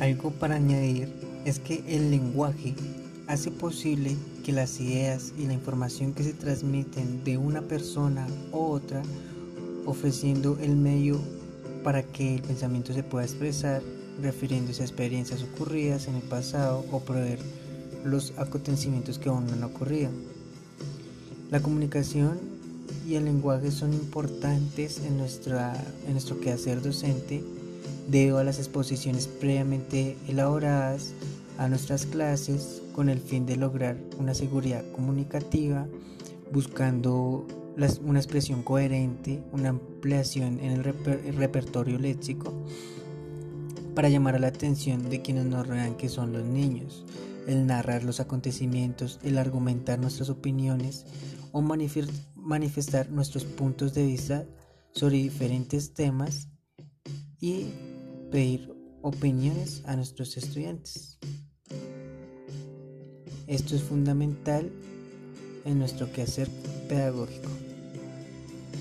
Algo para añadir es que el lenguaje hace posible que las ideas y la información que se transmiten de una persona u otra, ofreciendo el medio para que el pensamiento se pueda expresar, refiriéndose a experiencias ocurridas en el pasado o prever los acontecimientos que aún no han ocurrido. La comunicación y el lenguaje son importantes en, nuestra, en nuestro quehacer docente debido a las exposiciones previamente elaboradas a nuestras clases con el fin de lograr una seguridad comunicativa, buscando una expresión coherente, una ampliación en el, repertorio léxico para llamar a la atención de quienes nos rodean que son los niños, el narrar los acontecimientos, el argumentar nuestras opiniones o manifestar nuestros puntos de vista sobre diferentes temas y pedir opiniones a nuestros estudiantes. Esto es fundamental en nuestro quehacer pedagógico.